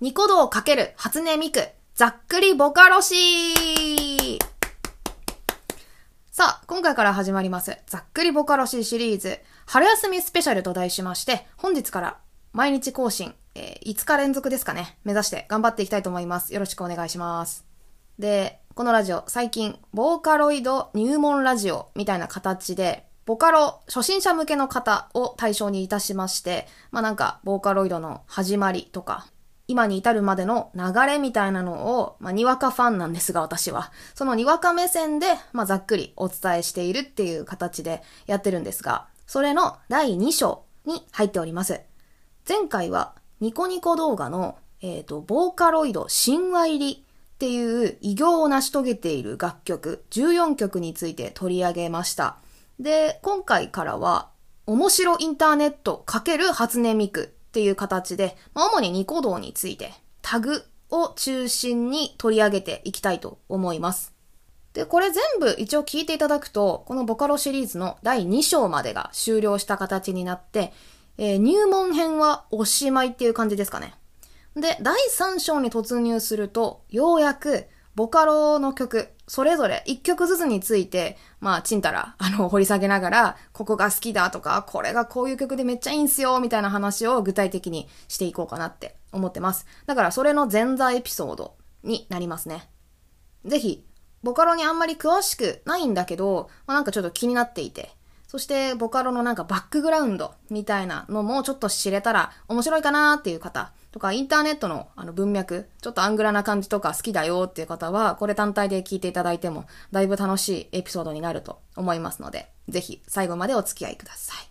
ニコ動かける初音ミク、ざっくりボカロシーさあ、今回から始まります、ざっくりボカロシーシリーズ、春休みスペシャルと題しまして、本日から毎日更新、えー、5日連続ですかね、目指して頑張っていきたいと思います。よろしくお願いします。で、このラジオ、最近、ボーカロイド入門ラジオみたいな形で、ボカロ初心者向けの方を対象にいたしまして、まあなんか、ボーカロイドの始まりとか、今に至るまでの流れみたいなのを、まあ、にわかファンなんですが、私は。そのにわか目線で、まあ、ざっくりお伝えしているっていう形でやってるんですが、それの第2章に入っております。前回は、ニコニコ動画の、えっ、ー、と、ボーカロイド神話入りっていう偉業を成し遂げている楽曲14曲について取り上げました。で、今回からは、面白インターネット×初音ミクっていう形で、まあ、主にニコ動についてタグを中心に取り上げていきたいと思います。で、これ全部一応聞いていただくと、このボカロシリーズの第2章までが終了した形になって、えー、入門編はおしまいっていう感じですかね。で、第3章に突入すると、ようやくボカロの曲、それぞれ一曲ずつについて、まあ、ちんたら、あの、掘り下げながら、ここが好きだとか、これがこういう曲でめっちゃいいんすよ、みたいな話を具体的にしていこうかなって思ってます。だから、それの前座エピソードになりますね。ぜひ、ボカロにあんまり詳しくないんだけど、まあ、なんかちょっと気になっていて、そして、ボカロのなんかバックグラウンドみたいなのもちょっと知れたら面白いかなっていう方、とか、インターネットのあの文脈、ちょっとアングラな感じとか好きだよっていう方は、これ単体で聞いていただいても、だいぶ楽しいエピソードになると思いますので、ぜひ最後までお付き合いください。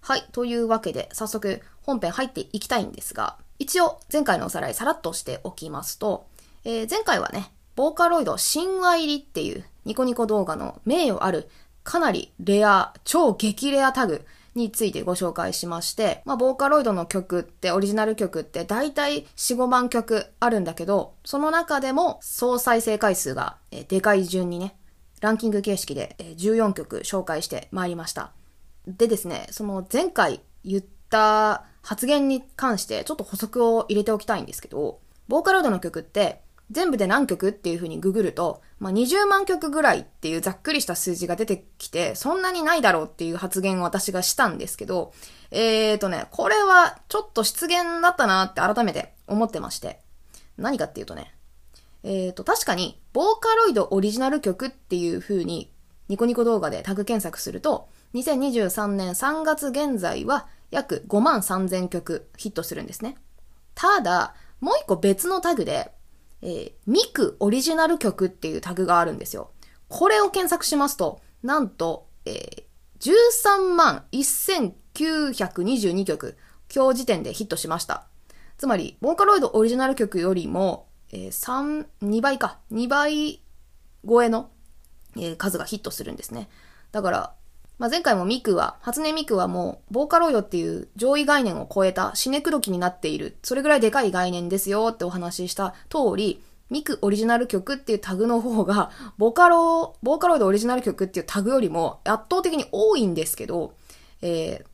はい。というわけで、早速本編入っていきたいんですが、一応前回のおさらいさらっとしておきますと、えー、前回はね、ボーカロイド神話入りっていうニコニコ動画の名誉あるかなりレア、超激レアタグについてご紹介しまして、まあ、ボーカロイドの曲って、オリジナル曲って大体4、5万曲あるんだけど、その中でも総再生回数が、えでかい順にね、ランキング形式で、え14曲紹介してまいりました。でですね、その前回言った発言に関してちょっと補足を入れておきたいんですけど、ボーカロイドの曲って全部で何曲っていう風にググると、まあ、20万曲ぐらいっていうざっくりした数字が出てきて、そんなにないだろうっていう発言を私がしたんですけど、えーとね、これはちょっと失言だったなって改めて思ってまして。何かっていうとね、えーと、確かに、ボーカロイドオリジナル曲っていう風に、ニコニコ動画でタグ検索すると、2023年3月現在は約5万3000曲ヒットするんですね。ただ、もう一個別のタグで、えー、ミクオリジナル曲っていうタグがあるんですよ。これを検索しますと、なんと、えー、13万1922曲、今日時点でヒットしました。つまり、ボーカロイドオリジナル曲よりも、えー、3、2倍か、2倍超えの、えー、数がヒットするんですね。だから、まあ、前回もミクは、初音ミクはもう、ボーカロイドっていう上位概念を超えた死ねくどきになっている、それぐらいでかい概念ですよってお話しした通り、ミクオリジナル曲っていうタグの方が、ボカロ、ボーカロイドオリジナル曲っていうタグよりも圧倒的に多いんですけど、えー、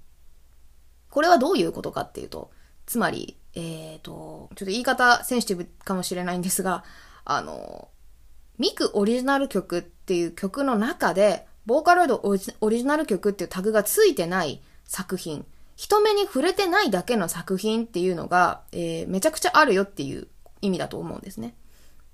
これはどういうことかっていうと、つまり、えっ、ー、と、ちょっと言い方センシティブかもしれないんですが、あの、ミクオリジナル曲っていう曲の中で、ボーカロイドオリジナル曲っていうタグがついてない作品、人目に触れてないだけの作品っていうのが、えー、めちゃくちゃあるよっていう意味だと思うんですね。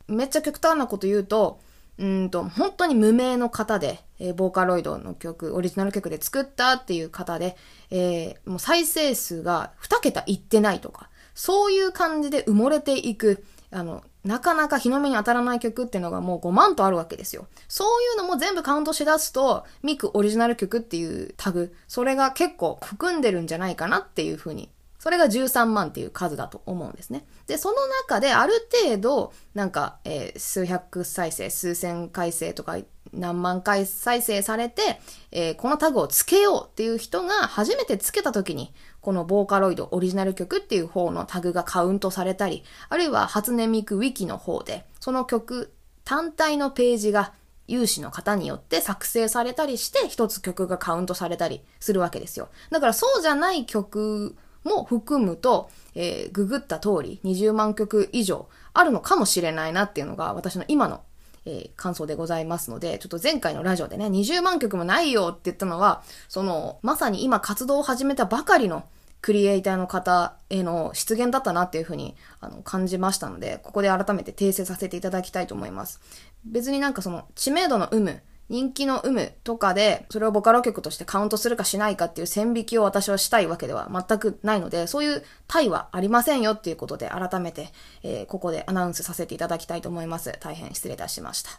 めっちゃ極端なこと言うと、うんと、本当に無名の方で、えー、ボーカロイドの曲、オリジナル曲で作ったっていう方で、えー、もう再生数が2桁いってないとか、そういう感じで埋もれていく、あの、なかなか日の目に当たらない曲っていうのがもう5万とあるわけですよ。そういうのも全部カウントしだすと、ミクオリジナル曲っていうタグ、それが結構含んでるんじゃないかなっていうふうにそれが13万っていう数だと思うんですね。で、その中である程度、なんか、えー、数百再生、数千回生とか何万回再生されて、えー、このタグをつけようっていう人が初めてつけた時に、このボーカロイドオリジナル曲っていう方のタグがカウントされたり、あるいは初音ミクウィキの方で、その曲単体のページが有志の方によって作成されたりして、一つ曲がカウントされたりするわけですよ。だからそうじゃない曲も含むと、えー、ググった通り20万曲以上あるのかもしれないなっていうのが私の今の、えー、感想でございますので、ちょっと前回のラジオでね、20万曲もないよって言ったのは、その、まさに今活動を始めたばかりのクリエイターの方への出現だったなっていうふうにあの感じましたので、ここで改めて訂正させていただきたいと思います。別になんかその知名度の有無、人気の有無とかで、それをボカロ曲としてカウントするかしないかっていう線引きを私はしたいわけでは全くないので、そういう対はありませんよっていうことで改めて、えー、ここでアナウンスさせていただきたいと思います。大変失礼いたしました。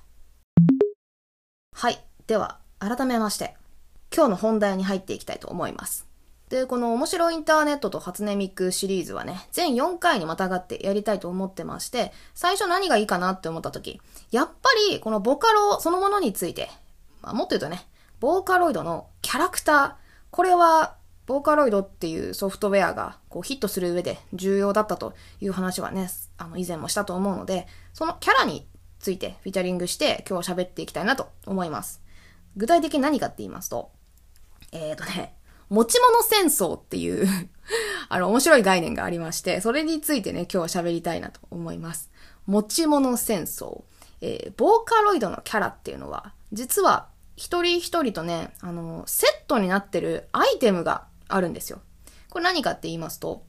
はい。では、改めまして、今日の本題に入っていきたいと思います。で、この面白いインターネットと初音ミクシリーズはね、全4回にまたがってやりたいと思ってまして、最初何がいいかなって思った時、やっぱりこのボカロそのものについて、まあ、もっと言うとね、ボーカロイドのキャラクター、これはボーカロイドっていうソフトウェアがこうヒットする上で重要だったという話はね、あの以前もしたと思うので、そのキャラについてフィーチャリングして今日喋っていきたいなと思います。具体的に何かって言いますと、えっ、ー、とね、持ち物戦争っていう あの、面白い概念がありまして、それについてね、今日は喋りたいなと思います。持ち物戦争。えー、ボーカロイドのキャラっていうのは、実は一人一人とね、あの、セットになってるアイテムがあるんですよ。これ何かって言いますと、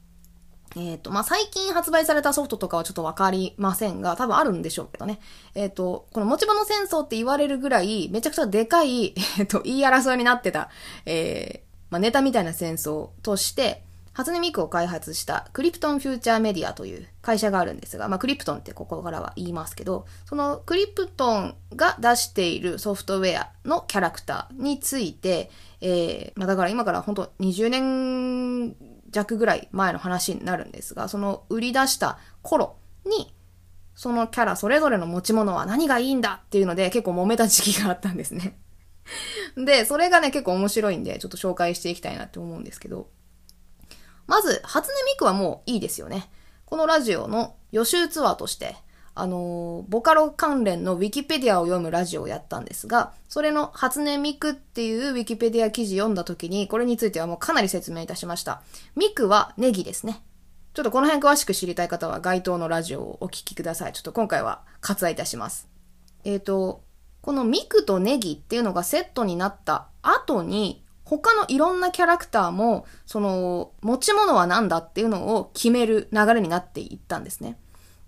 えっ、ー、と、まあ、最近発売されたソフトとかはちょっとわかりませんが、多分あるんでしょうけどね。えっ、ー、と、この持ち物戦争って言われるぐらい、めちゃくちゃでかい、えっ、と、言い争いになってた、えまあ、ネタみたいな戦争として、初音ミクを開発したクリプトンフューチャーメディアという会社があるんですが、まあ、クリプトンってここからは言いますけど、そのクリプトンが出しているソフトウェアのキャラクターについて、えー、まあ、だから今から本当20年弱ぐらい前の話になるんですが、その売り出した頃に、そのキャラそれぞれの持ち物は何がいいんだっていうので結構揉めた時期があったんですね。で、それがね、結構面白いんで、ちょっと紹介していきたいなって思うんですけど、まず、初音ミクはもういいですよね。このラジオの予習ツアーとして、あの、ボカロ関連のウィキペディアを読むラジオをやったんですが、それの初音ミクっていうウィキペディア記事読んだ時に、これについてはもうかなり説明いたしました。ミクはネギですね。ちょっとこの辺詳しく知りたい方は該当のラジオをお聞きください。ちょっと今回は割愛いたします。えっ、ー、と、このミクとネギっていうのがセットになった後に、他のいろんなキャラクターも、その、持ち物は何だっていうのを決める流れになっていったんですね。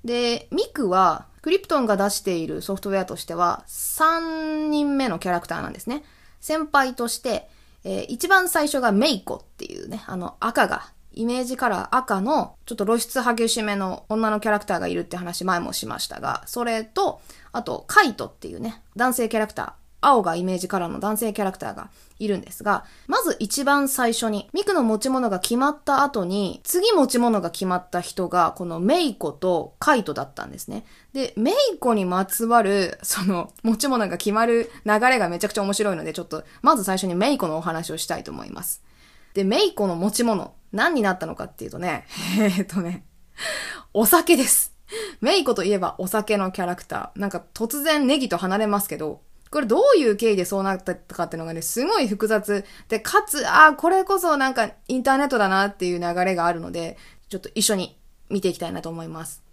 で、ミクは、クリプトンが出しているソフトウェアとしては、3人目のキャラクターなんですね。先輩として、えー、一番最初がメイコっていうね、あの赤がイメージカラー赤のちょっと露出激しめの女のキャラクターがいるって話前もしましたが、それと、あと、カイトっていうね、男性キャラクター、青がイメージカラーの男性キャラクターがいるんですが、まず一番最初に、ミクの持ち物が決まった後に、次持ち物が決まった人が、このメイコとカイトだったんですね。で、メイコにまつわる、その、持ち物が決まる流れがめちゃくちゃ面白いので、ちょっと、まず最初にメイコのお話をしたいと思います。で、メイコの持ち物、何になったのかっていうとね、え、っとね、お酒です。メイコといえばお酒のキャラクター。なんか突然ネギと離れますけど、これどういう経緯でそうなったかっていうのがね、すごい複雑。で、かつ、ああ、これこそなんかインターネットだなっていう流れがあるので、ちょっと一緒に見ていきたいなと思います。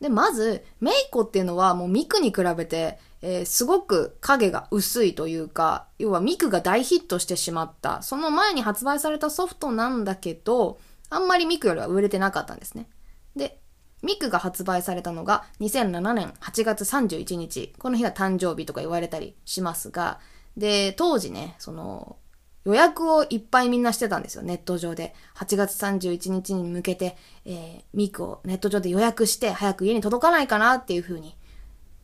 で、まず、メイコっていうのはもうミクに比べて、えー、すごく影が薄いというか、要はミクが大ヒットしてしまった。その前に発売されたソフトなんだけど、あんまりミクよりは売れてなかったんですね。で、ミクが発売されたのが2007年8月31日。この日が誕生日とか言われたりしますが、で、当時ね、その、予約をいっぱいみんなしてたんですよ、ネット上で。8月31日に向けて、えー、ミクをネット上で予約して、早く家に届かないかなっていう風に、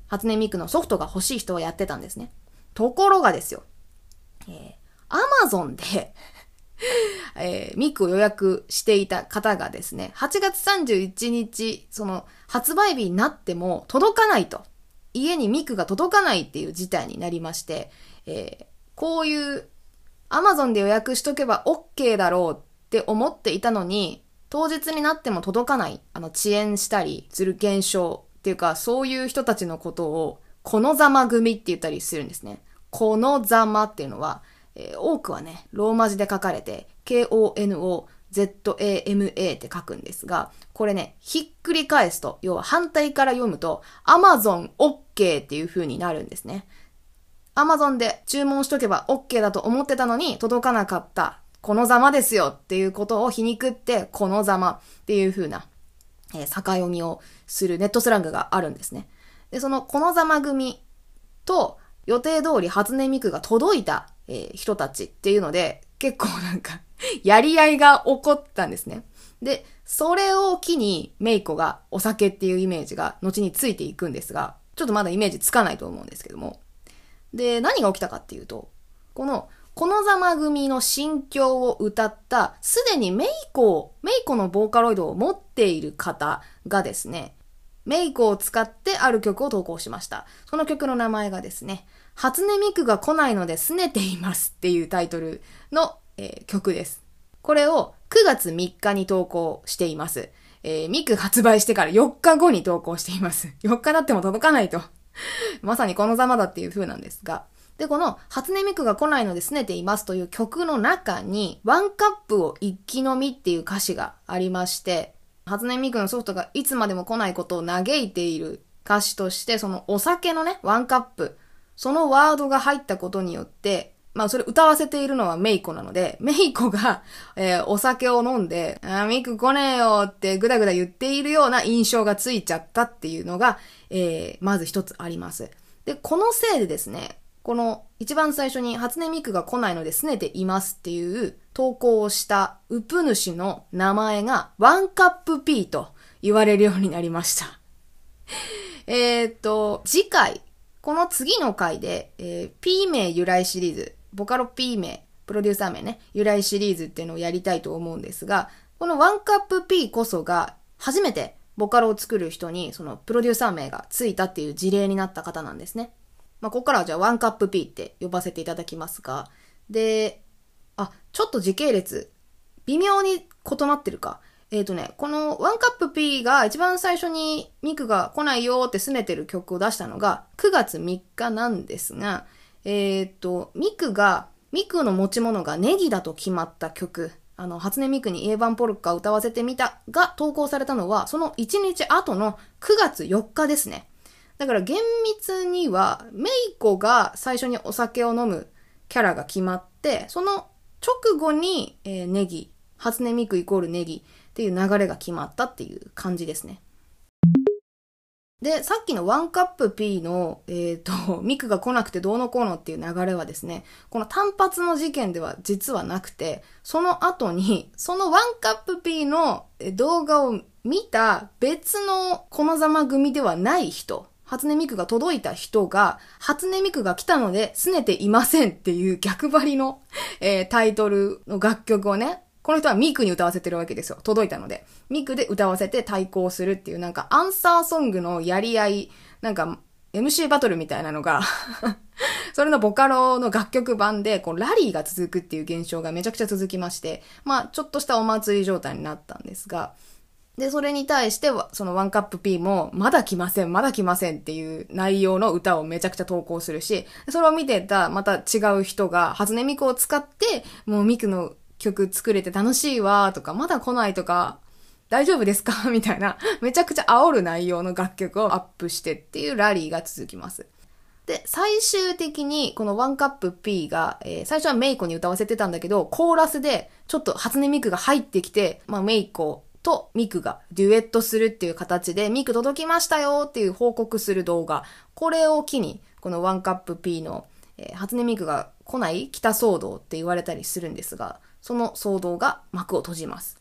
初音ミクのソフトが欲しい人はやってたんですね。ところがですよ、えー、アマゾンで えー、ミクを予約していた方がですね、8月31日、その発売日になっても届かないと。家にミクが届かないっていう事態になりまして、えー、こういうアマゾンで予約しとけば OK だろうって思っていたのに、当日になっても届かない、あの、遅延したりする現象っていうか、そういう人たちのことを、このざま組って言ったりするんですね。このざまっていうのは、えー、多くはね、ローマ字で書かれて、K-O-N-O ZAMA って書くんですが、これね、ひっくり返すと、要は反対から読むと、Amazon OK っていう風になるんですね。Amazon で注文しとけば OK だと思ってたのに届かなかった。このざまですよっていうことを皮肉って、このざまっていう風な、えー、逆読みをするネットスラングがあるんですね。で、そのこのざま組と予定通り初音ミクが届いた、えー、人たちっていうので、結構なんか やり合いが起こったんですね。で、それを機にメイコがお酒っていうイメージが後についていくんですが、ちょっとまだイメージつかないと思うんですけども。で、何が起きたかっていうと、この、このざま組の心境を歌った、すでにメイコを、メイコのボーカロイドを持っている方がですね、メイコを使ってある曲を投稿しました。その曲の名前がですね、初音ミクが来ないので拗ねていますっていうタイトルの、えー、曲です。これを9月3日に投稿しています。えー、ミク発売してから4日後に投稿しています。4日だっても届かないと。まさにこのざまだっていう風なんですが。で、この、初音ミクが来ないので拗ねていますという曲の中に、ワンカップを一気飲みっていう歌詞がありまして、初音ミクのソフトがいつまでも来ないことを嘆いている歌詞として、そのお酒のね、ワンカップ、そのワードが入ったことによって、まあそれ歌わせているのはメイコなので、メイコが、えー、お酒を飲んで、あミク来ねえよってぐだぐだ言っているような印象がついちゃったっていうのが、えー、まず一つあります。で、このせいでですね、この一番最初に初音ミクが来ないので拗ねていますっていう投稿をしたウプ主の名前がワンカップ P と言われるようになりました。えっと、次回、この次の回で、えー、P 名由来シリーズ、ボカロ P 名、プロデューサー名ね、由来シリーズっていうのをやりたいと思うんですが、このワンカップ P こそが初めてボカロを作る人にそのプロデューサー名がついたっていう事例になった方なんですね。まあ、ここからはじゃあワンカップ P って呼ばせていただきますが、で、あ、ちょっと時系列、微妙に異なってるか。えっ、ー、とね、このワンカップ P が一番最初にミクが来ないよって拗ねてる曲を出したのが9月3日なんですが、えっ、ー、と、ミクが、ミクの持ち物がネギだと決まった曲、あの、初音ミクにイエバンポルカ歌わせてみたが投稿されたのは、その1日後の9月4日ですね。だから厳密には、メイコが最初にお酒を飲むキャラが決まって、その直後に、えー、ネギ、初音ミクイコールネギっていう流れが決まったっていう感じですね。で、さっきのワンカップ P の、えっ、ー、と、ミクが来なくてどうのこうのっていう流れはですね、この単発の事件では実はなくて、その後に、そのワンカップ P の動画を見た別のこのざま組ではない人初音ミクが届いた人が、初音ミクが来たので拗ねていませんっていう逆張りの、えー、タイトルの楽曲をね、この人はミクに歌わせてるわけですよ。届いたので。ミクで歌わせて対抗するっていうなんかアンサーソングのやり合い、なんか MC バトルみたいなのが それのボカロの楽曲版で、こう、ラリーが続くっていう現象がめちゃくちゃ続きまして、まあ、ちょっとしたお祭り状態になったんですが、で、それに対して、そのワンカップ P も、まだ来ません、まだ来ませんっていう内容の歌をめちゃくちゃ投稿するし、それを見てたまた違う人が、初音ミクを使って、もうミクの曲作れて楽しいわとか、まだ来ないとか、大丈夫ですか？みたいな、めちゃくちゃ煽る内容の楽曲をアップしてっていうラリーが続きます。で、最終的にこのワンカップ P が、えー、最初はメイコに歌わせてたんだけど、コーラスでちょっと初音ミクが入ってきて、まあメイコとミクがデュエットするっていう形で、ミク届きましたよっていう報告する動画。これを機に、このワンカップ P の、えー、初音ミクが来ない？北騒動って言われたりするんですが、その騒動が幕を閉じます。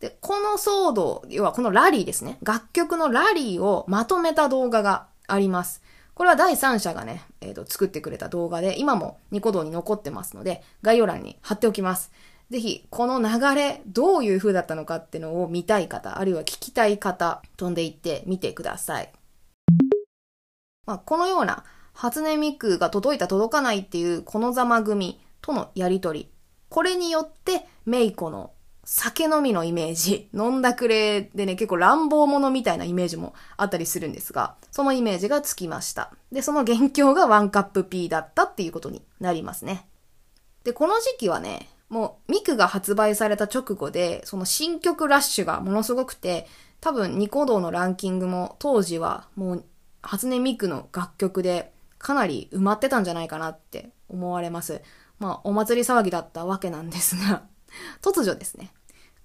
で、この騒動、要はこのラリーですね。楽曲のラリーをまとめた動画があります。これは第三者がね、えっ、ー、と、作ってくれた動画で、今もニコ動に残ってますので、概要欄に貼っておきます。ぜひ、この流れ、どういう風だったのかっていうのを見たい方、あるいは聞きたい方、飛んでいってみてください。まあ、このような、初音ミクが届いた届かないっていうこのざま組とのやりとり。これによって、メイコの酒飲みのイメージ、飲んだくれでね、結構乱暴者みたいなイメージもあったりするんですが、そのイメージがつきました。で、その元凶がワンカップ P だったっていうことになりますね。で、この時期はね、もうミクが発売された直後で、その新曲ラッシュがものすごくて、多分ニコ動のランキングも当時はもう初音ミクの楽曲でかなり埋まってたんじゃないかなって思われます。まあお祭り騒ぎだったわけなんですが、突如ですね、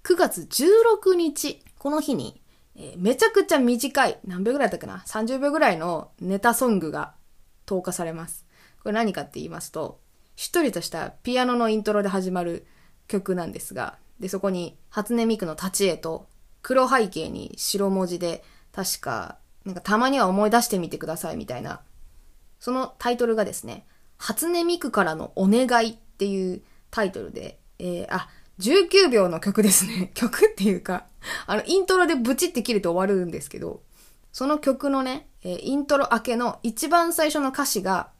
9月16日、この日に、えー、めちゃくちゃ短い、何秒ぐらいだったかな ?30 秒ぐらいのネタソングが投下されます。これ何かって言いますと、しっとりとしたピアノのイントロで始まる曲なんですが、で、そこに初音ミクの立ち絵と黒背景に白文字で、確か、なんかたまには思い出してみてくださいみたいな、そのタイトルがですね、初音ミクからのお願いっていうタイトルで、えー、あ、19秒の曲ですね。曲っていうか、あの、イントロでブチって切ると終わるんですけど、その曲のね、え、イントロ明けの一番最初の歌詞が、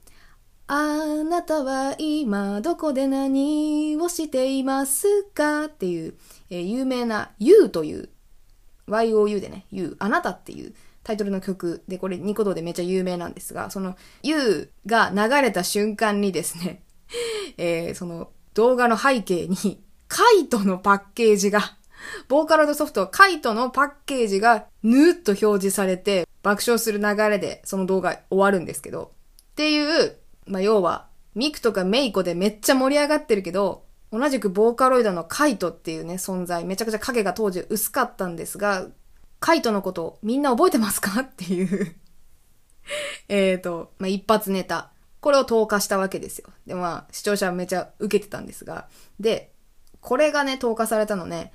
あなたは今どこで何をしていますかっていう、え、有名な You という YOU でね、You、あなたっていうタイトルの曲で、これニコ動でめっちゃ有名なんですが、その You が流れた瞬間にですね、えー、その動画の背景にカイトのパッケージが、ボーカロイドソフト、カイトのパッケージがぬーっと表示されて爆笑する流れでその動画終わるんですけど、っていうまあ、要は、ミクとかメイコでめっちゃ盛り上がってるけど、同じくボーカロイドのカイトっていうね、存在、めちゃくちゃ影が当時薄かったんですが、カイトのことみんな覚えてますか？っていう えっと、まあ、一発ネタ。これを投下したわけですよ。で、まあ、視聴者はめちゃ受けてたんですが。で、これがね、投下されたのね、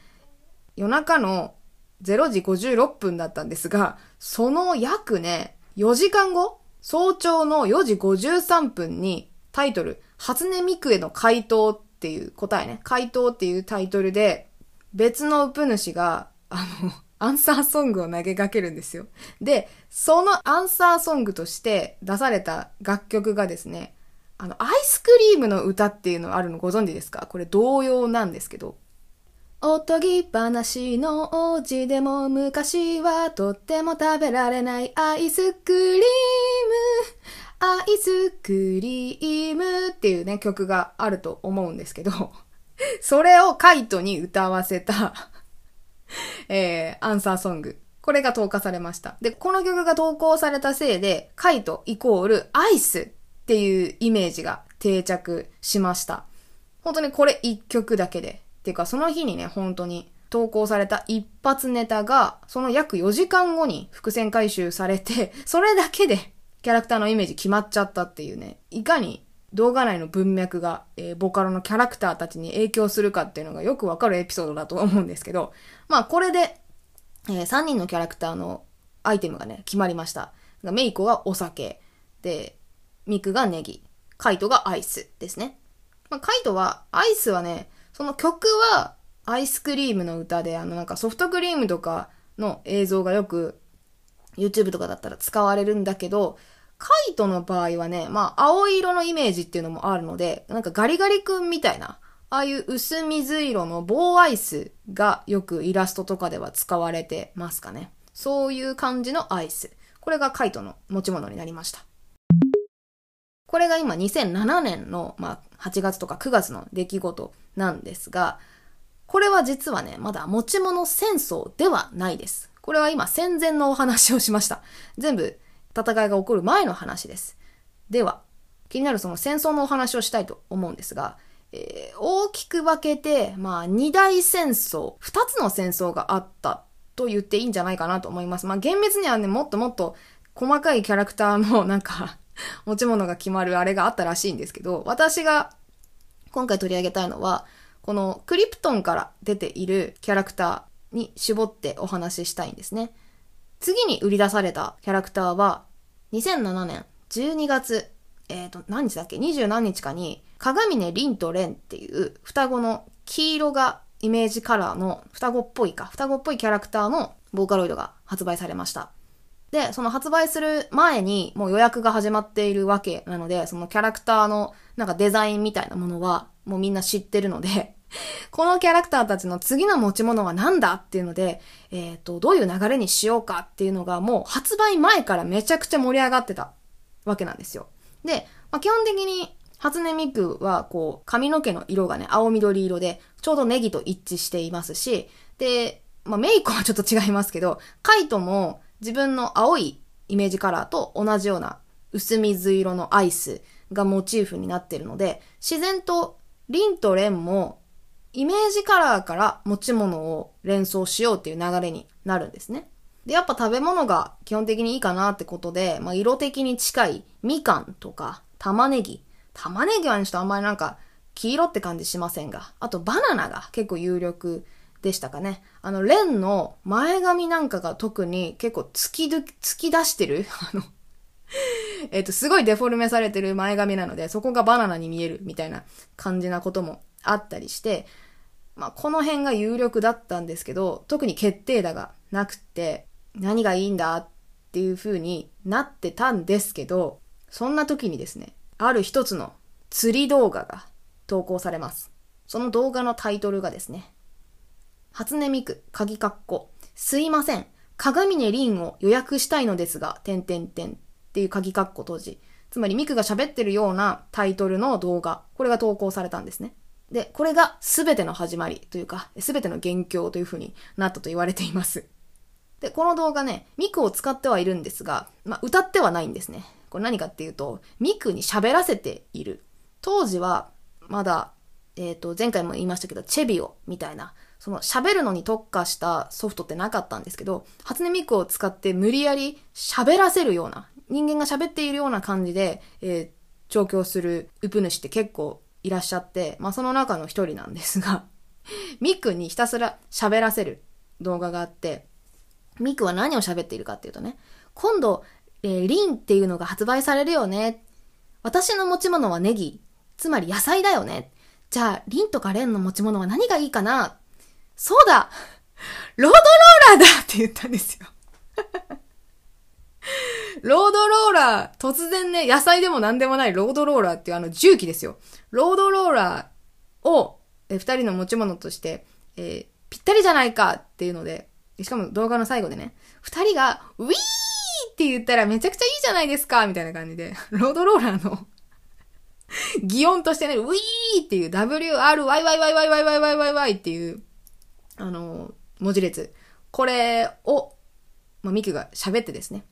夜中の0時56分だったんですが、その約ね、4時間後早朝の4時53分にタイトル、初音ミクへの回答っていう答えね、回答っていうタイトルで、別のウプ主が、あの、アンサーソングを投げかけるんですよ。で、そのアンサーソングとして出された楽曲がですね、あの、アイスクリームの歌っていうのあるのご存知ですか？これ同様なんですけど、おとぎ話の王子でも昔はとっても食べられないアイスクリーム、アイスクリームっていうね曲があると思うんですけど、それをカイトに歌わせたえー、アンサーソング。これが投下されました。で、この曲が投稿されたせいで、カイトイコールアイスっていうイメージが定着しました。本当にこれ一曲だけでっていうかその日にね、本当に投稿された一発ネタが、その約4時間後に伏線回収されて、それだけでキャラクターのイメージ決まっちゃったっていうね、いかに動画内の文脈が、えー、ボカロのキャラクターたちに影響するかっていうのがよくわかるエピソードだと思うんですけど、まあこれで、えー、3人のキャラクターのアイテムがね、決まりました。メイコがお酒、で、ミクがネギ、カイトがアイスですね。まあ、カイトは、アイスはね、その曲はアイスクリームの歌で、あのなんかソフトクリームとかの映像がよく YouTube とかだったら使われるんだけど、カイトの場合はね、まあ青色のイメージっていうのもあるので、なんかガリガリ君みたいな、ああいう薄水色の棒アイスがよくイラストとかでは使われてますかね。そういう感じのアイス。これがカイトの持ち物になりました。これが今2007年の、まあ、8月とか9月の出来事なんですが、これは実はね、まだ持ち物戦争ではないです。これは今戦前のお話をしました。全部戦いが起こる前の話です。では、気になるその戦争のお話をしたいと思うんですが、えー、大きく分けて、まあ、二大戦争、二つの戦争があったと言っていいんじゃないかなと思います。まあ、厳密にはね、もっともっと細かいキャラクターの なんか持ち物が決まるあれがあったらしいんですけど、私が今回取り上げたいのは、このクリプトンから出ているキャラクターに絞ってお話ししたいんですね。次に売り出されたキャラクターは、2007年12月、えっ、ー、と、何日だっけ ?20 何日かに、鏡根凛と蓮っていう双子の黄色がイメージカラーの双子っぽいか、双子っぽいキャラクターのボーカロイドが発売されました。で、その発売する前にもう予約が始まっているわけなので、そのキャラクターのなんかデザインみたいなものはもうみんな知ってるので このキャラクターたちの次の持ち物は何だっていうので、えっ、ー、と、どういう流れにしようかっていうのがもう発売前からめちゃくちゃ盛り上がってたわけなんですよ。で、まあ、基本的に初音ミクは、こう、髪の毛の色がね、青緑色で、ちょうどネギと一致していますし、で、まあ、メイクはちょっと違いますけど、カイトも自分の青いイメージカラーと同じような薄水色のアイスがモチーフになってるので、自然とリンとレンもイメージカラーから持ち物を連想しようっていう流れになるんですね。で、やっぱ食べ物が基本的にいいかなってことで、まあ、色的に近いみかんとか玉ねぎ。玉ねぎはねちょっとあんまりなんか黄色って感じしませんが、あとバナナが結構有力でしたかね。あの、レンの前髪なんかが特に結構突き突き出してる あのえっと、すごいデフォルメされてる前髪なので、そこがバナナに見えるみたいな感じなこともあったりして、まあ、この辺が有力だったんですけど、特に決定打がなくて、何がいいんだっていう風になってたんですけど、そんな時にですね、ある一つの釣り動画が投稿されます。その動画のタイトルがですね、初音ミク、鍵括弧、すいません、鏡根凛を予約したいのですが、点点点っていう鍵括弧当時。つまりミクが喋ってるようなタイトルの動画、これが投稿されたんですね。で、これが全ての始まりというか、全ての元凶という風になったと言われています。で、この動画ね、ミクを使ってはいるんですが、まあ、歌ってはないんですね。これ何かっていうと、ミクに喋らせている。当時は、まだ、えっ、ー、と、前回も言いましたけど、チェビオみたいな、その喋るのに特化したソフトってなかったんですけど、初音ミクを使って無理やり喋らせるような、人間が喋っているような感じで、えー、調教するウプ主って結構いらっしゃって、まあその中の一人なんですが、ミクにひたすら喋らせる動画があって、ミクは何を喋っているかっていうとね、今度、えー、リンっていうのが発売されるよね。私の持ち物はネギ。つまり野菜だよね。じゃあ、リンとかレンの持ち物は何がいいかなそうだロードローラーだって言ったんですよ ロードローラー、突然ね、野菜でも何でもないロードローラーっていうあの重機ですよ。ロードローラーを、え二人の持ち物として、えー、ぴったりじゃないかっていうので、しかも動画の最後でね、二人が、ウィーって言ったらめちゃくちゃいいじゃないですかみたいな感じで、ロードローラーの擬音としてね、ウィーっていう WRYYYYYYYY っていう、あの、文字列。これを、まあ、ミクが喋ってですね。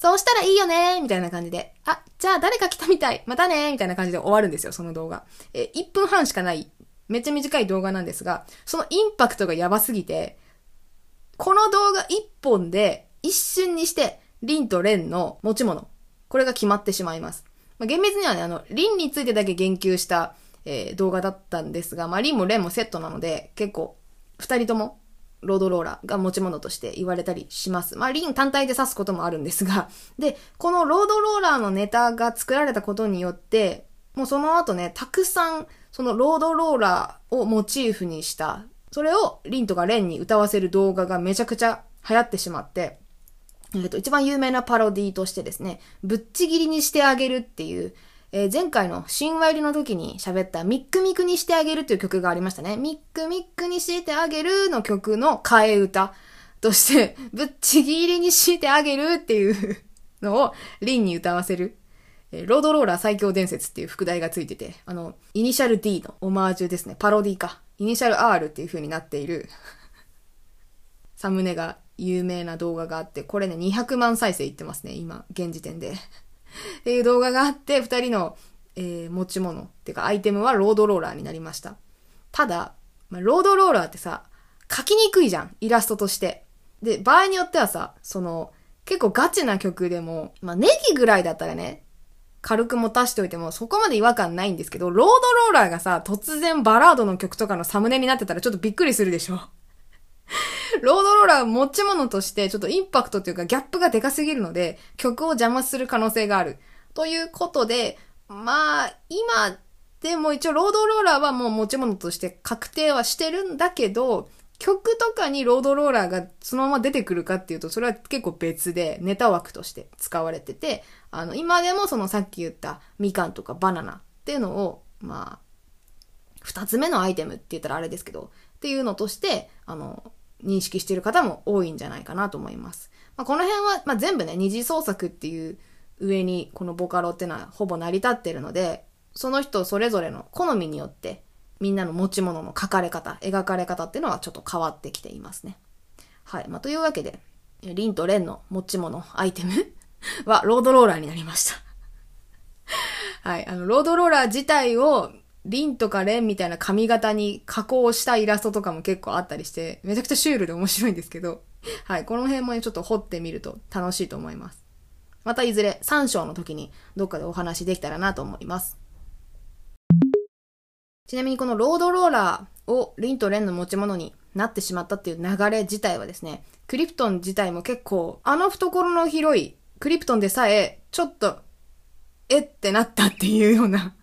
そうしたらいいよねみたいな感じで。あ、じゃあ誰か来たみたい。またねみたいな感じで終わるんですよ、その動画。え、1分半しかない、めっちゃ短い動画なんですが、そのインパクトがやばすぎて、この動画1本で一瞬にして、リンとレンの持ち物。これが決まってしまいます。まあ、厳密にはね、あの、リンについてだけ言及した、えー、動画だったんですが、まあ、リンもレンもセットなので、結構、二人ともロードローラーが持ち物として言われたりします。まあ、リン単体で指すこともあるんですが、で、このロードローラーのネタが作られたことによって、もうその後ね、たくさん、そのロードローラーをモチーフにした、それをリンとかレンに歌わせる動画がめちゃくちゃ流行ってしまって、えっと、一番有名なパロディとしてですね、ぶっちぎりにしてあげるっていう、えー、前回の神話入りの時に喋ったミックミクにしてあげるという曲がありましたね。ミックミックにしてあげるの曲の替え歌として、ぶっちぎりにしてあげるっていうのをリンに歌わせる。えー、ロードローラー最強伝説っていう副題がついてて、あの、イニシャル D のオマージュですね。パロディか。イニシャル R っていう風になっているサムネが有名な動画があって、これね、200万再生いってますね、今、現時点で。っていう動画があって、二人の、えー、持ち物っていうかアイテムはロードローラーになりました。ただ、まあ、ロードローラーってさ、書きにくいじゃん、イラストとして。で、場合によってはさ、その、結構ガチな曲でも、まあ、ネギぐらいだったらね、軽く持たしておいてもそこまで違和感ないんですけど、ロードローラーがさ、突然バラードの曲とかのサムネになってたらちょっとびっくりするでしょ ロードローラー持ち物としてちょっとインパクトというかギャップがでかすぎるので、曲を邪魔する可能性がある。ということで、まあ、今でも一応ロードローラーはもう持ち物として確定はしてるんだけど、曲とかにロードローラーがそのまま出てくるかっていうと、それは結構別でネタ枠として使われてて、あの、今でもそのさっき言ったみかんとかバナナっていうのを、まあ、二つ目のアイテムって言ったらあれですけど、っていうのとして、あの、認識している方も多いんじゃないかなと思います。まあ、この辺は、まあ、全部ね、二次創作っていう上にこのボカロってのはほぼ成り立ってるので、その人それぞれの好みによってみんなの持ち物の描かれ方、描かれ方っていうのはちょっと変わってきていますね。はい。まあ、というわけで、リンとレンの持ち物、アイテム はロードローラーになりましたはい。あの、ロードローラー自体をリンとかレンみたいな髪型に加工したイラストとかも結構あったりして、めちゃくちゃシュールで面白いんですけど、はい、この辺もね、ちょっと掘ってみると楽しいと思います。またいずれ3章の時にどっかでお話できたらなと思います。ちなみにこのロードローラーをリンとレンの持ち物になってしまったっていう流れ自体はですね、クリプトン自体も結構、あの懐の広いクリプトンでさえ、ちょっと、えってなったっていうような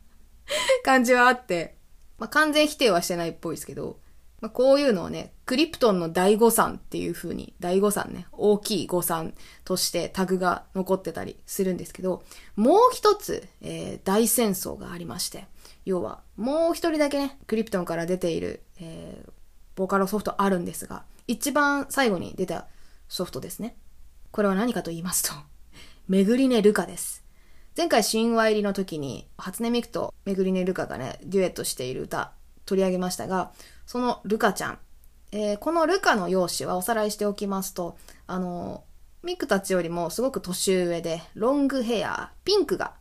感じはあって、まあ、完全否定はしてないっぽいですけど、まあ、こういうのをね、クリプトンの大誤算っていう風に、大誤算ね、大きい誤算としてタグが残ってたりするんですけど、もう一つ、えー、大戦争がありまして、要は、もう一人だけね、クリプトンから出ている、えー、ボーカルソフトあるんですが、一番最後に出たソフトですね。これは何かと言いますと、めぐりねルカです。前回神話入りの時に、初音ミクとめぐりねルカがね、デュエットしている歌取り上げましたが、そのルカちゃん。えー、このルカの容姿はおさらいしておきますと、あのミクたちよりもすごく年上で、ロングヘア、ピンクが、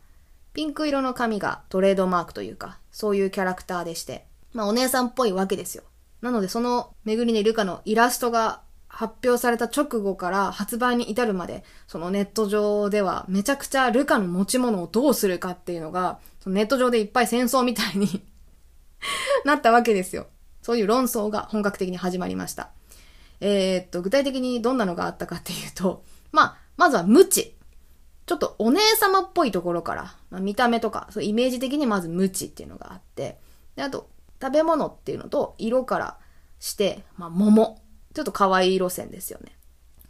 ピンク色の髪がトレードマークというか、そういうキャラクターでして、まあお姉さんっぽいわけですよ。なのでそのめぐりねルカのイラストが発表された直後から発売に至るまで、そのネット上ではめちゃくちゃルカの持ち物をどうするかっていうのが、そのネット上でいっぱい戦争みたいに なったわけですよ。そういう論争が本格的に始まりました。えー、っと、具体的にどんなのがあったかっていうと、まあ、まずは無知。ちょっとお姉様っぽいところから、まあ、見た目とか、そうイメージ的にまず無知っていうのがあって、で、あと、食べ物っていうのと色からして、まあ、桃。ちょっと可愛い路線ですよね。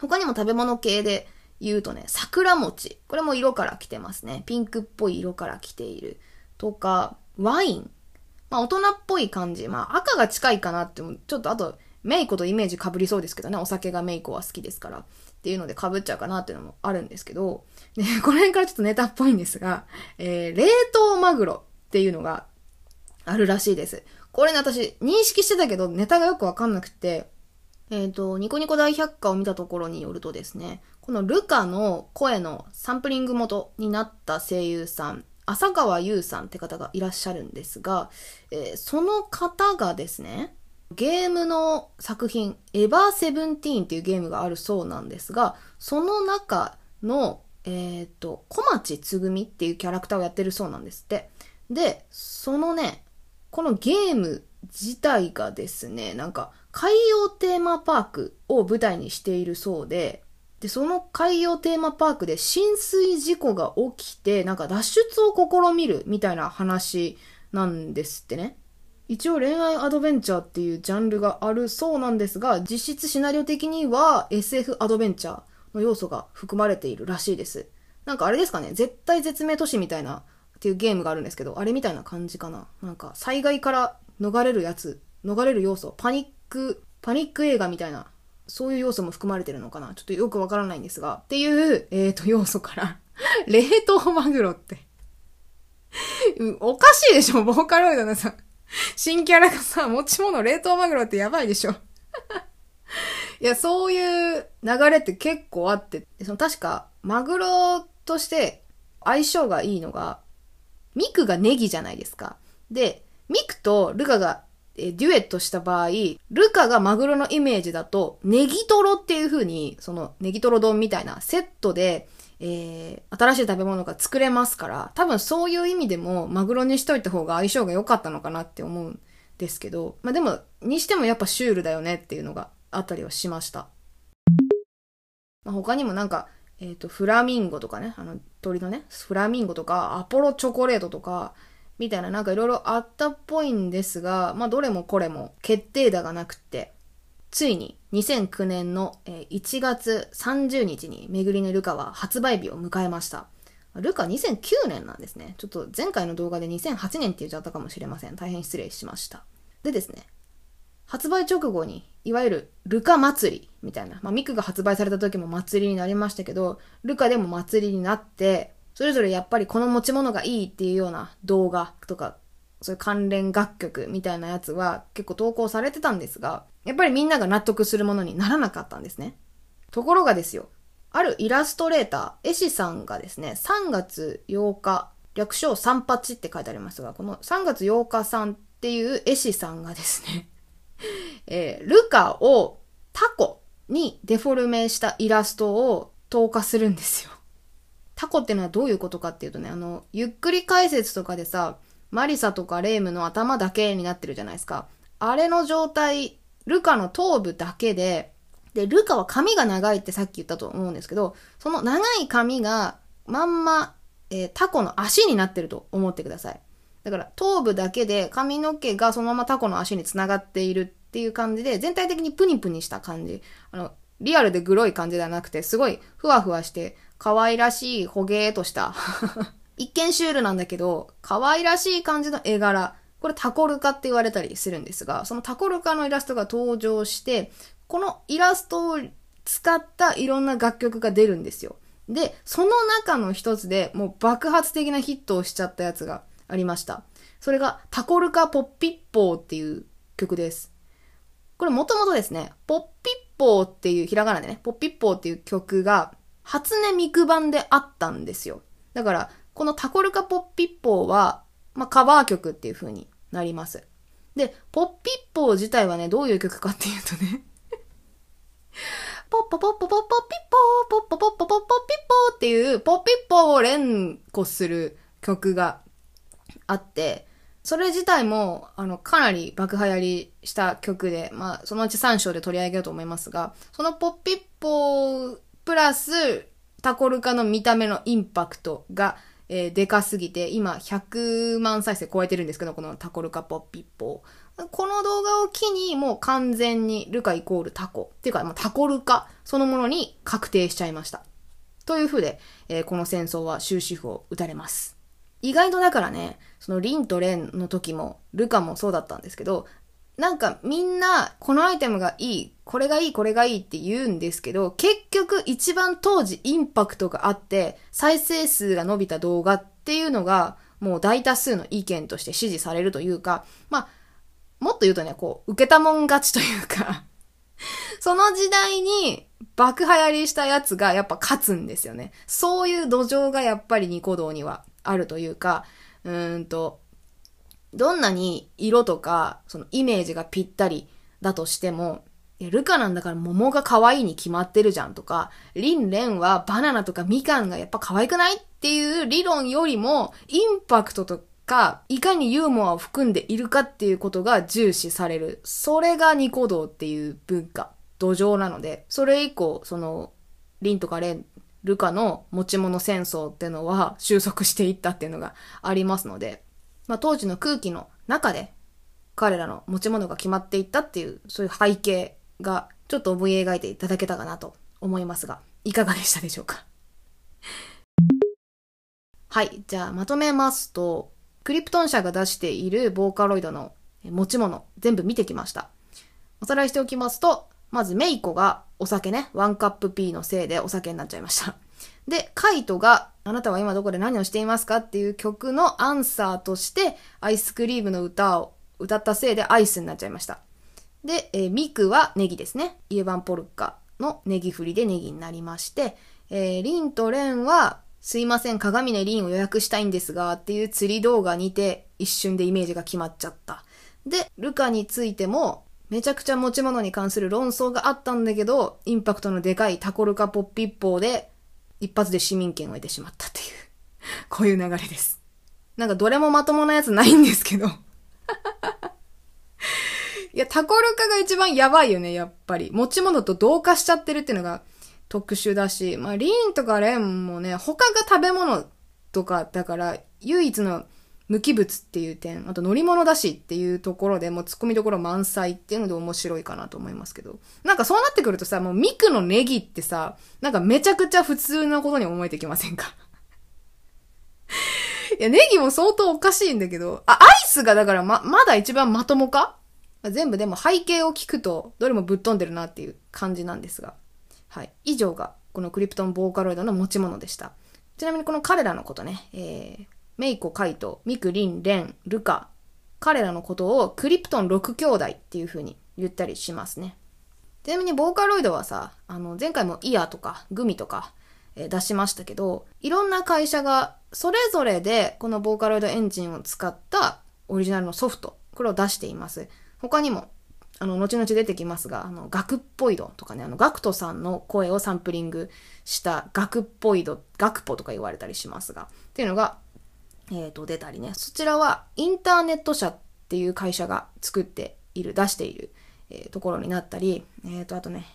他にも食べ物系で言うとね、桜餅。これも色から来てますね。ピンクっぽい色から来ている。とか、ワイン。まあ大人っぽい感じ。まあ赤が近いかなってちょっとあと、メイコとイメージ被りそうですけどね。お酒がメイコは好きですから。っていうので被っちゃうかなっていうのもあるんですけど、で、この辺からちょっとネタっぽいんですが、えー、冷凍マグロっていうのがあるらしいです。これね、私認識してたけど、ネタがよくわかんなくて、えっ、ー、と、ニコニコ大百科を見たところによるとですね、このルカの声のサンプリング元になった声優さん、浅川優さんって方がいらっしゃるんですが、えー、その方がですね、ゲームの作品、エヴァーセブンティーンっていうゲームがあるそうなんですが、その中の、えっ、ー、と、小町つぐみっていうキャラクターをやってるそうなんですって。で、そのね、このゲーム自体がですね、なんか海洋テーマパークを舞台にしているそうで、で、その海洋テーマパークで浸水事故が起きて、なんか脱出を試みるみたいな話なんですってね。一応恋愛アドベンチャーっていうジャンルがあるそうなんですが、実質シナリオ的には SF アドベンチャーの要素が含まれているらしいです。なんかあれですかね、絶対絶命都市みたいなっていうゲームがあるんですけど、あれみたいな感じかな。なんか災害から逃れるやつ、逃れる要素、パニック、パニック映画みたいな、そういう要素も含まれてるのかな。ちょっとよくわからないんですが、っていう、えっ、ー、と、要素から 冷凍マグロって。おかしいでしょ。ボーカロイドのさ、新キャラがさ、持ち物冷凍マグロってやばいでしょ。いや、そういう流れって結構あって、その確か、マグロとして相性がいいのが、ミクがネギじゃないですか。で、ミクとルカがえデュエットした場合、ルカがマグロのイメージだと、ネギトロっていう風に、そのネギトロ丼みたいなセットで、えー、新しい食べ物が作れますから、多分そういう意味でもマグロにしといた方が相性が良かったのかなって思うんですけど、まあでも、にしてもやっぱシュールだよねっていうのがあったりはしました。まあ、他にもなんか、えっ、ー、と、フラミンゴとかね、あの、鳥のね、フラミンゴとか、アポロチョコレートとか、みたいななんかいろいろあったっぽいんですが、まあどれもこれも決定打がなくって、ついに2009年の1月30日にめぐりのルカは発売日を迎えました。ルカ2009年なんですね。ちょっと前回の動画で2008年って言っちゃったかもしれません。大変失礼しました。でですね、発売直後に、いわゆるルカ祭りみたいな、まあミクが発売された時も祭りになりましたけど、ルカでも祭りになって、それぞれやっぱりこの持ち物がいいっていうような動画とか、そういう関連楽曲みたいなやつは結構投稿されてたんですが、やっぱりみんなが納得するものにならなかったんですね。ところがですよ、あるイラストレーター、絵師さんがですね、3月8日、略称三八って書いてありますが、この3月8日さんっていう絵師さんがですね、えー、ルカをタコにデフォルメしたイラストを投下するんですよ。タコってのはどういうことかっていうとね、あの、ゆっくり解説とかでさ、マリサとかレイムの頭だけになってるじゃないですか。あれの状態、ルカの頭部だけで、で、ルカは髪が長いってさっき言ったと思うんですけど、その長い髪がまんま、えー、タコの足になってると思ってください。だから頭部だけで髪の毛がそのままタコの足につながっているっていう感じで、全体的にプニプニした感じ。あの、リアルでグロい感じではなくて、すごいふわふわして、可愛らしい、ほげーとした 一見シュールなんだけど、可愛らしい感じの絵柄。これタコルカって言われたりするんですが、そのタコルカのイラストが登場して、このイラストを使ったいろんな楽曲が出るんですよ。で、その中の一つでもう爆発的なヒットをしちゃったやつがありました。それがタコルカポッピッポーっていう曲です。これもともとですね、ポッピッポーっていうひらがなでね、ポッピッポーっていう曲が初音ミク版であったんですよ。だから、このタコルカポッピッポーは、まあ、カバー曲っていう風になります。で、ポッピッポー自体はね、どういう曲かっていうとねポッポポッポポッポピッポー、ポッポポッポポッポピッポーっていう、ポッピッポーを連呼する曲があって、それ自体も、あの、かなり爆流行りした曲で、まあ、そのうち3章で取り上げようと思いますが、そのポッピッポープラス、タコルカの見た目のインパクトが、えー、でかすぎて、今100万再生超えてるんですけど、このタコルカポッピッポー。この動画を機にもう完全にルカイコールタコ。っていうか、まあ、タコルカそのものに確定しちゃいました。という風で、えー、この戦争は終止符を打たれます。意外とだからね、そのリンとレンの時も、ルカもそうだったんですけど、なんかみんな、このアイテムがいい、これがいい、これがいいって言うんですけど、結局一番当時インパクトがあって、再生数が伸びた動画っていうのが、もう大多数の意見として支持されるというか、まあ、もっと言うとね、こう、受けたもん勝ちというか その時代に爆流行りしたやつがやっぱ勝つんですよね。そういう土壌がやっぱりニコ動にはあるというか、うーんと、どんなに色とか、そのイメージがぴったりだとしても、いや、ルカなんだから桃が可愛いに決まってるじゃんとか、リンレンはバナナとかみかんがやっぱ可愛くないっていう理論よりも、インパクトとか、いかにユーモアを含んでいるかっていうことが重視される。それがニコ動っていう文化、土壌なので、それ以降、その、リンとかレン、ルカの持ち物戦争っていうのは収束していったっていうのがありますので、まあ当時の空気の中で彼らの持ち物が決まっていったっていう、そういう背景がちょっと思い描いていただけたかなと思いますが、いかがでしたでしょうか？はい。じゃあまとめますと、クリプトン社が出しているボーカロイドの持ち物、全部見てきました。おさらいしておきますと、まずメイコがお酒ね、ワンカップ P のせいでお酒になっちゃいました。で、カイトが、あなたは今どこで何をしていますかっていう曲のアンサーとして、アイスクリームの歌を歌ったせいでアイスになっちゃいました。で、えー、ミクはネギですね。イエバンポルカのネギ振りでネギになりまして、えー、リンとレンはすいません、鏡ねリンを予約したいんですが、っていう釣り動画にて一瞬でイメージが決まっちゃった。で、ルカについても、めちゃくちゃ持ち物に関する論争があったんだけど、インパクトのでかいタコルカポッピッポーで、一発で市民権を得てしまったっていう、こういう流れです。なんかどれもまともなやつないんですけど。いや、タコルカが一番やばいよね、やっぱり。持ち物と同化しちゃってるっていうのが、特殊だし、まあ、リーンとかレンもね、他が食べ物とかだから、唯一の無機物っていう点、あと乗り物だしっていうところでもう突っ込みどころ満載っていうので面白いかなと思いますけど。なんかそうなってくるとさ、もうミクのネギってさ、なんかめちゃくちゃ普通なことに思えてきませんか？いや、ネギも相当おかしいんだけど、あ、アイスがだからま、まだ一番まともか？全部でも背景を聞くと、どれもぶっ飛んでるなっていう感じなんですが。はい。以上が、このクリプトンボーカロイドの持ち物でした。ちなみにこの彼らのことね、えー、メイコ、カイト、ミク、リン、レン、ルカ、彼らのことをクリプトン6兄弟っていう風に言ったりしますね。ちなみにボーカロイドはさ、あの、前回もイヤーとかグミとか、出しましたけど、いろんな会社がそれぞれでこのボーカロイドエンジンを使ったオリジナルのソフト、これを出しています。他にも、あの、後々出てきますが、あの、ガクっぽいドとかね、あの、ガクトさんの声をサンプリングしたガクっぽいド、ガクポとか言われたりしますが、っていうのが、えっ、ー、と、出たりね。そちらは、インターネット社っていう会社が作っている、出している、えー、ところになったり、えっ、ー、と、あとね、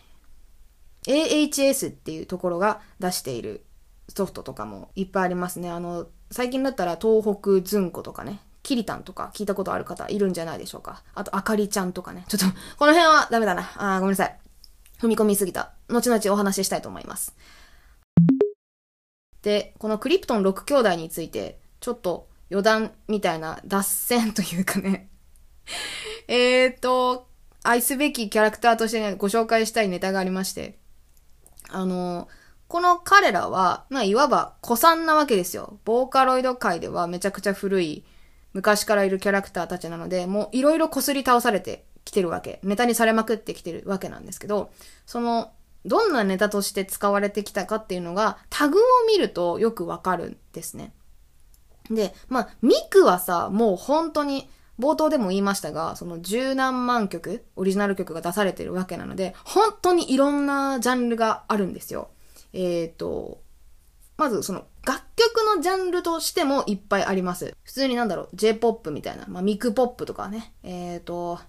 AHS っていうところが出しているソフトとかもいっぱいありますね。あの、最近だったら東北ずんことかね、キリタンとか聞いたことある方いるんじゃないでしょうか。あと、あかりちゃんとかね。ちょっと、この辺はダメだな。あごめんなさい。踏み込みすぎた。後々お話ししたいと思います。で、このクリプトン6兄弟について、ちょっと余談みたいな脱線というかね えっと、愛すべきキャラクターとしてね、ご紹介したいネタがありまして、あの、この彼らは、まあ、いわば古参なわけですよ。ボーカロイド界ではめちゃくちゃ古い昔からいるキャラクターたちなので、もういろいろ擦り倒されてきてるわけ。ネタにされまくってきてるわけなんですけど、その、どんなネタとして使われてきたかっていうのが、タグを見るとよくわかるんですね。で、まあ、ミクはさ、もう本当に、冒頭でも言いましたが、その十何万曲、オリジナル曲が出されてるわけなので、本当にいろんなジャンルがあるんですよ。えっ、ー、と、まずその楽曲のジャンルとしてもいっぱいあります。普通になんだろう、J-POP みたいな、まあ、ミクポップとかね、えっ、ー、と、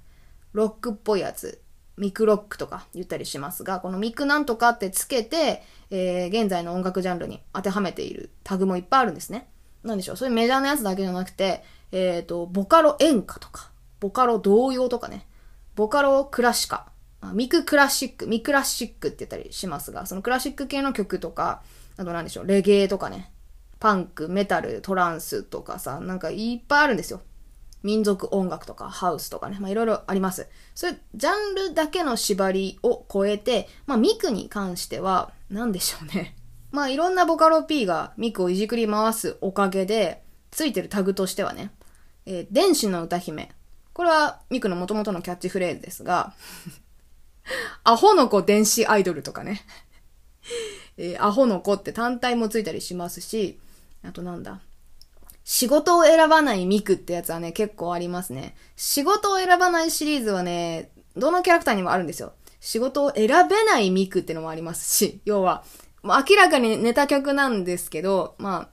ロックっぽいやつ、ミクロックとか言ったりしますが、このミクなんとかってつけて、えー、現在の音楽ジャンルに当てはめているタグもいっぱいあるんですね。なんでしょう、そういうメジャーなやつだけじゃなくて、えっ、ー、と、ボカロ演歌とか、ボカロ童謡とかね、ボカロクラシカ、ミククラシック、ミクラシックって言ったりしますが、そのクラシック系の曲とか、あと何でしょう、レゲエとかね、パンク、メタル、トランスとかさ、なんかいっぱいあるんですよ。民族音楽とかハウスとかね、まあいろいろあります。それ、ジャンルだけの縛りを超えて、まあミクに関しては、何でしょうね。まあいろんなボカロ P がミクをいじくり回すおかげで、ついてるタグとしてはね、えー、電子の歌姫。これはミクの元々のキャッチフレーズですが、アホの子電子アイドルとかね。えー、アホの子って単体もついたりしますし、あとなんだ。仕事を選ばないミクってやつはね、結構ありますね。仕事を選ばないシリーズはね、どのキャラクターにもあるんですよ。仕事を選べないミクってのもありますし、要は、明らかにネタ曲なんですけど、まあ、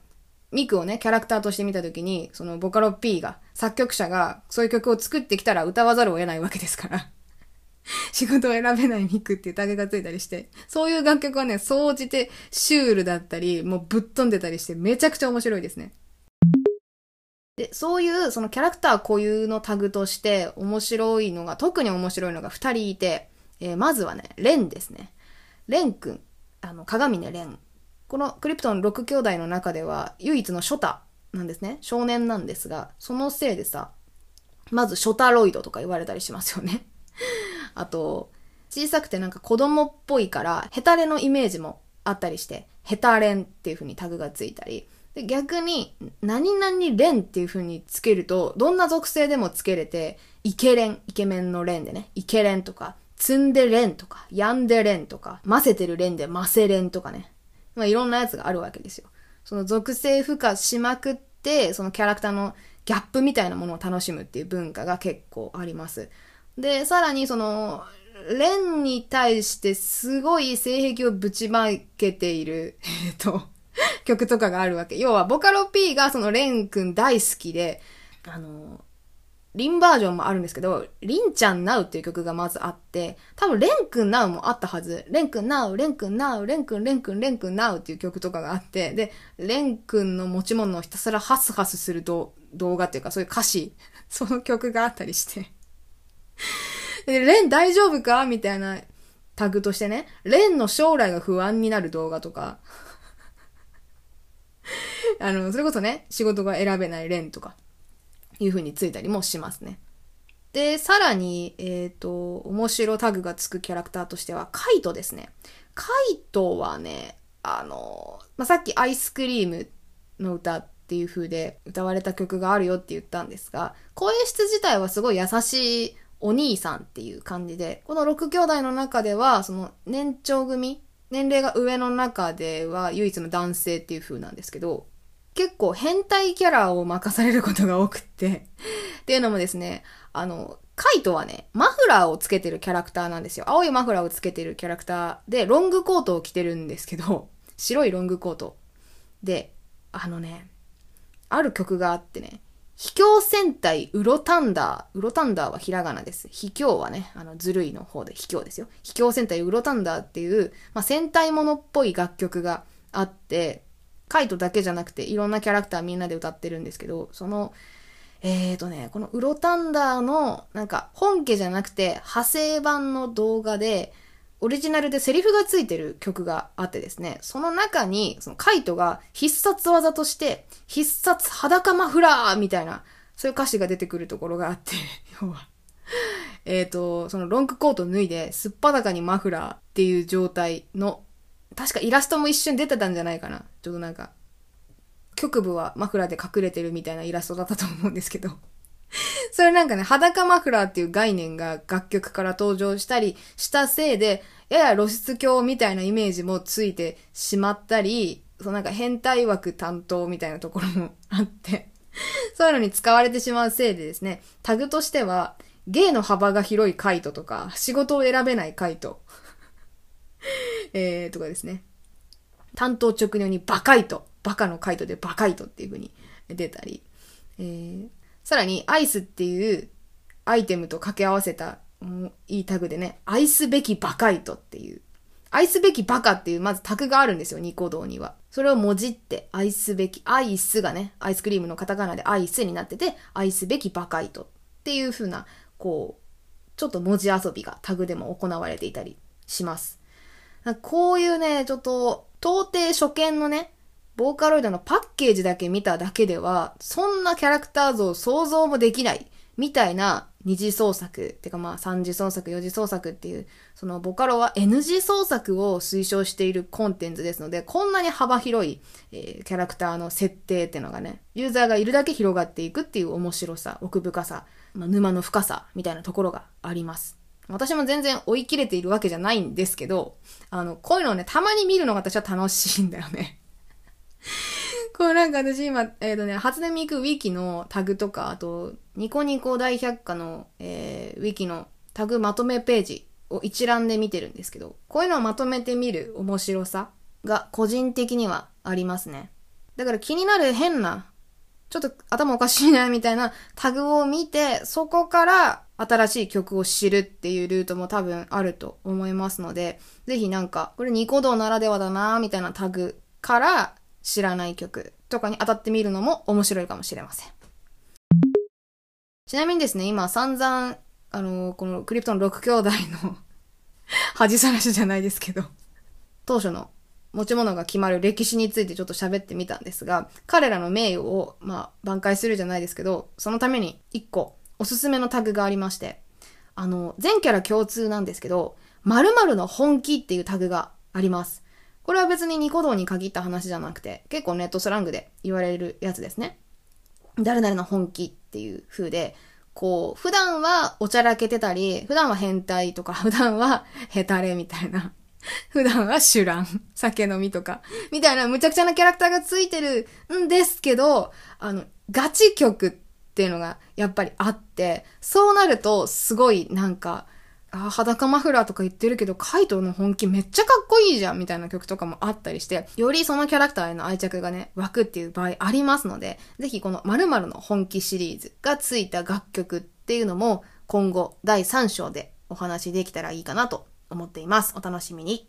ミクをね、キャラクターとして見たときに、そのボカロ P が、作曲者がそういう曲を作ってきたら歌わざるを得ないわけですから。仕事を選べないミクっていうタグがついたりして、そういう楽曲はね、総じてシュールだったり、もうぶっ飛んでたりして、めちゃくちゃ面白いですね。で、そういうそのキャラクター固有のタグとして面白いのが、特に面白いのが二人いて、えー、まずはね、レンですね。レン君、あの、鏡ねレン。このクリプトン6兄弟の中では唯一のショタなんですね。少年なんですが、そのせいでさ、まずショタロイドとか言われたりしますよね。あと、小さくてなんか子供っぽいから、ヘタレのイメージもあったりして、ヘタレンっていう風にタグがついたり、で逆に、何々レンっていう風につけると、どんな属性でもつけれて、イケレン、イケメンのレンでね、イケレンとか、ツンデレンとか、ヤンデレンとか、混ぜてるレンでマセレンとかね。まあいろんなやつがあるわけですよ。その属性付加しまくって、そのキャラクターのギャップみたいなものを楽しむっていう文化が結構あります。で、さらにその、レンに対してすごい性癖をぶちまけている、えっと、曲とかがあるわけ。要は、ボカロ P がそのレン君大好きで、あの、リンバージョンもあるんですけど、リンちゃんナウっていう曲がまずあって、多分レン君ナウもあったはず。レン君ナウ、レン君ナウ、レン君、レン君、レン君ナウっていう曲とかがあって、で、レン君の持ち物をひたすらハスハスする動画っていうか、そういう歌詞、その曲があったりして。で、レン大丈夫かみたいなタグとしてね、レンの将来が不安になる動画とか、あの、それこそね、仕事が選べないレンとか、いう風についたりもしますね。で、さらに、えっ、ー、と、面白タグがつくキャラクターとしては、カイトですね。カイトはね、あの、まあ、さっきアイスクリームの歌っていう風で歌われた曲があるよって言ったんですが、声質自体はすごい優しいお兄さんっていう感じで、この6兄弟の中では、その年長組、年齢が上の中では唯一の男性っていう風なんですけど、結構変態キャラを任されることが多くって っていうのもですね、あの、カイトはね、マフラーをつけてるキャラクターなんですよ。青いマフラーをつけてるキャラクターで、ロングコートを着てるんですけど、白いロングコート。で、あのね、ある曲があってね、秘境戦隊ウロタンダー。ウロタンダーはひらがなです。秘境はね、あの、ずるいの方で秘境ですよ。秘境戦隊ウロタンダーっていう、まあ、戦隊ものっぽい楽曲があって、カイトだけじゃなくていろんなキャラクターみんなで歌ってるんですけど、その、えーとね、このウロタンダーの、なんか、本家じゃなくて、派生版の動画で、オリジナルでセリフがついてる曲があってですね、その中に、そのカイトが必殺技として、必殺裸マフラーみたいな、そういう歌詞が出てくるところがあって、要は、えっと、そのロングコート脱いで、すっぱだかにマフラーっていう状態の、確かイラストも一瞬出てたんじゃないかな。ちょっとなんか、局部はマフラーで隠れてるみたいなイラストだったと思うんですけど。それなんかね、裸マフラーっていう概念が楽曲から登場したりしたせいで、やや露出狂みたいなイメージもついてしまったり、そうなんか変態枠担当みたいなところもあって。そういうのに使われてしまうせいでですね、タグとしては、芸の幅が広いカイトとか、仕事を選べないカイト。えー、とかですね。担当直入にバカイト。バカのカイトでバカイトっていう風に出たり、えー、さらにアイスっていうアイテムと掛け合わせた、いいタグでね、愛すべきバカイトっていう、愛すべきバカっていうまずタグがあるんですよ、ニコ動には。それをもじって、愛すべき、アイスがね、アイスクリームのカタカナでアイスになってて、愛すべきバカイトっていう風な、こう、ちょっと文字遊びがタグでも行われていたりします。こういうね、ちょっと、到底初見のね、ボーカロイドのパッケージだけ見ただけでは、そんなキャラクター像想像もできない、みたいな二次創作、てかまあ三次創作、四次創作っていう、そのボカロは N 次創作を推奨しているコンテンツですので、こんなに幅広い、えー、キャラクターの設定っていうのがね、ユーザーがいるだけ広がっていくっていう面白さ、奥深さ、まあ、沼の深さみたいなところがあります。私も全然追い切れているわけじゃないんですけど、あの、こういうのをね、たまに見るのが私は楽しいんだよね。こうなんか私今、えっ、ー、とね、初音ミクウィキのタグとか、あと、ニコニコ大百科の、えー、ウィキのタグまとめページを一覧で見てるんですけど、こういうのをまとめてみる面白さが個人的にはありますね。だから気になる変な、ちょっと頭おかしいなみたいなタグを見て、そこから新しい曲を知るっていうルートも多分あると思いますので、ぜひなんか、これニコ動ならではだなみたいなタグから知らない曲とかに当たってみるのも面白いかもしれません。ちなみにですね、今散々、あのー、このクリプトン6兄弟の 恥さらしじゃないですけど、当初の持ち物が決まる歴史についてちょっと喋ってみたんですが、彼らの名誉を、まあ、挽回するじゃないですけど、そのために一個おすすめのタグがありまして、あの、全キャラ共通なんですけど、〇〇の本気っていうタグがあります。これは別にニコ動に限った話じゃなくて、結構ネットスラングで言われるやつですね。誰々の本気っていう風で、こう、普段はおちゃらけてたり、普段は変態とか、普段はヘタレみたいな。普段はシュラン、酒飲みとか、みたいな無茶苦茶なキャラクターがついてるんですけど、あの、ガチ曲っていうのがやっぱりあって、そうなるとすごいなんか、あ裸マフラーとか言ってるけど、カイトの本気めっちゃかっこいいじゃんみたいな曲とかもあったりして、よりそのキャラクターへの愛着がね、湧くっていう場合ありますので、ぜひこの〇〇の本気シリーズがついた楽曲っていうのも、今後第3章でお話できたらいいかなと思っています。お楽しみに。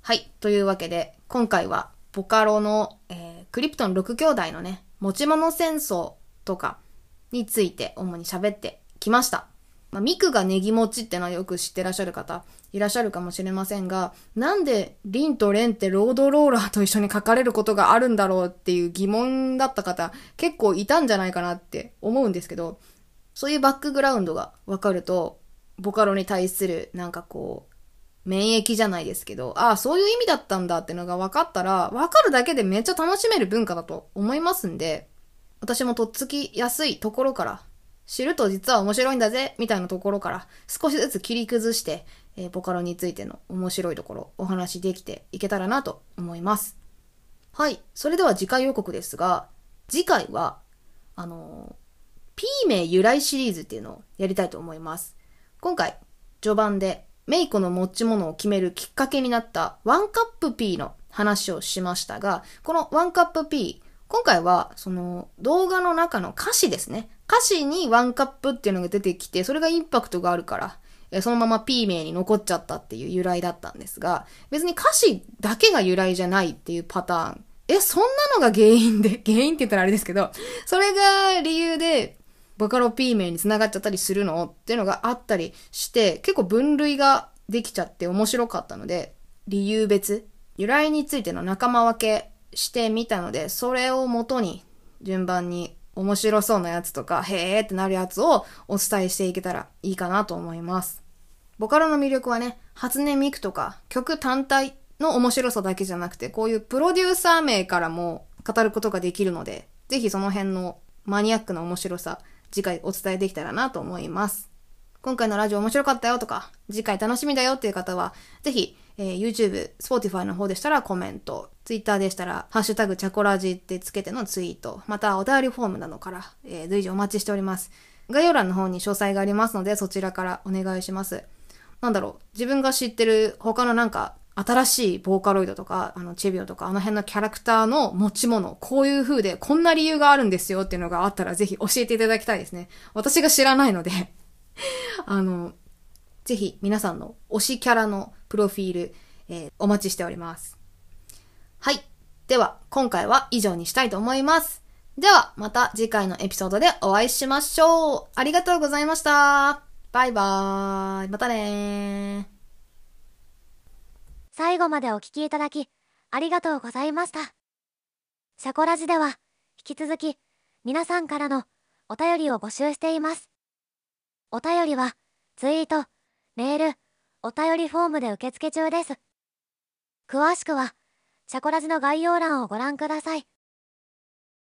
はい。というわけで、今回はボカロの、えー、クリプトン6兄弟のね、持ち物戦争とかについて主に喋ってきました。まあ、ミクがネギ持ちってのはよく知ってらっしゃる方いらっしゃるかもしれませんが、なんでリンとレンってロードローラーと一緒に書かれることがあるんだろうっていう疑問だった方結構いたんじゃないかなって思うんですけど、そういうバックグラウンドがわかると、ボカロに対するなんかこう、免疫じゃないですけど、ああ、そういう意味だったんだってのが分かったら、分かるだけでめっちゃ楽しめる文化だと思いますんで、私もとっつきやすいところから、知ると実は面白いんだぜ、みたいなところから、少しずつ切り崩して、えー、ボカロについての面白いところ、お話できていけたらなと思います。はい。それでは次回予告ですが、次回は、あのー、P 名由来シリーズっていうのをやりたいと思います。今回、序盤でメイコの持ち物を決めるきっかけになったワンカップ P の話をしましたが、このワンカップ P、今回はその動画の中の歌詞ですね。歌詞にワンカップっていうのが出てきて、それがインパクトがあるから、そのまま P 名に残っちゃったっていう由来だったんですが、別に歌詞だけが由来じゃないっていうパターン。え、そんなのが原因で、原因って言ったらあれですけど、それが理由で、ボカロ P 名に繋がっちゃったりするのっていうのがあったりして、結構分類ができちゃって面白かったので、理由別、由来についての仲間分けしてみたので、それをもとに順番に面白そうなやつとか、へーってなるやつをお伝えしていけたらいいかなと思います。ボカロの魅力はね、初音ミクとか曲単体の面白さだけじゃなくて、こういうプロデューサー名からも語ることができるので、ぜひその辺のマニアックな面白さ、次回お伝えできたらなと思います。今回のラジオ面白かったよとか、次回楽しみだよっていう方は、ぜひ、えー、YouTube、Spotify の方でしたらコメント、Twitter でしたら、ハッシュタグチャコラジってつけてのツイート、またお便りフォームなどから、えー、随時お待ちしております。概要欄の方に詳細がありますので、そちらからお願いします。なんだろう、自分が知ってる他のなんか、新しいボーカロイドとか、あの、チェビオとか、あの辺のキャラクターの持ち物、こういう風で、こんな理由があるんですよっていうのがあったら、ぜひ教えていただきたいですね。私が知らないので あの、ぜひ皆さんの推しキャラのプロフィール、えー、お待ちしております。はい。では、今回は以上にしたいと思います。では、また次回のエピソードでお会いしましょう。ありがとうございました。バイバーイ。またねー最後までお聴きいただき、ありがとうございました。シャコラジでは、引き続き、皆さんからのお便りを募集しています。お便りは、ツイート、メール、お便りフォームで受付中です。詳しくは、シャコラジの概要欄をご覧ください。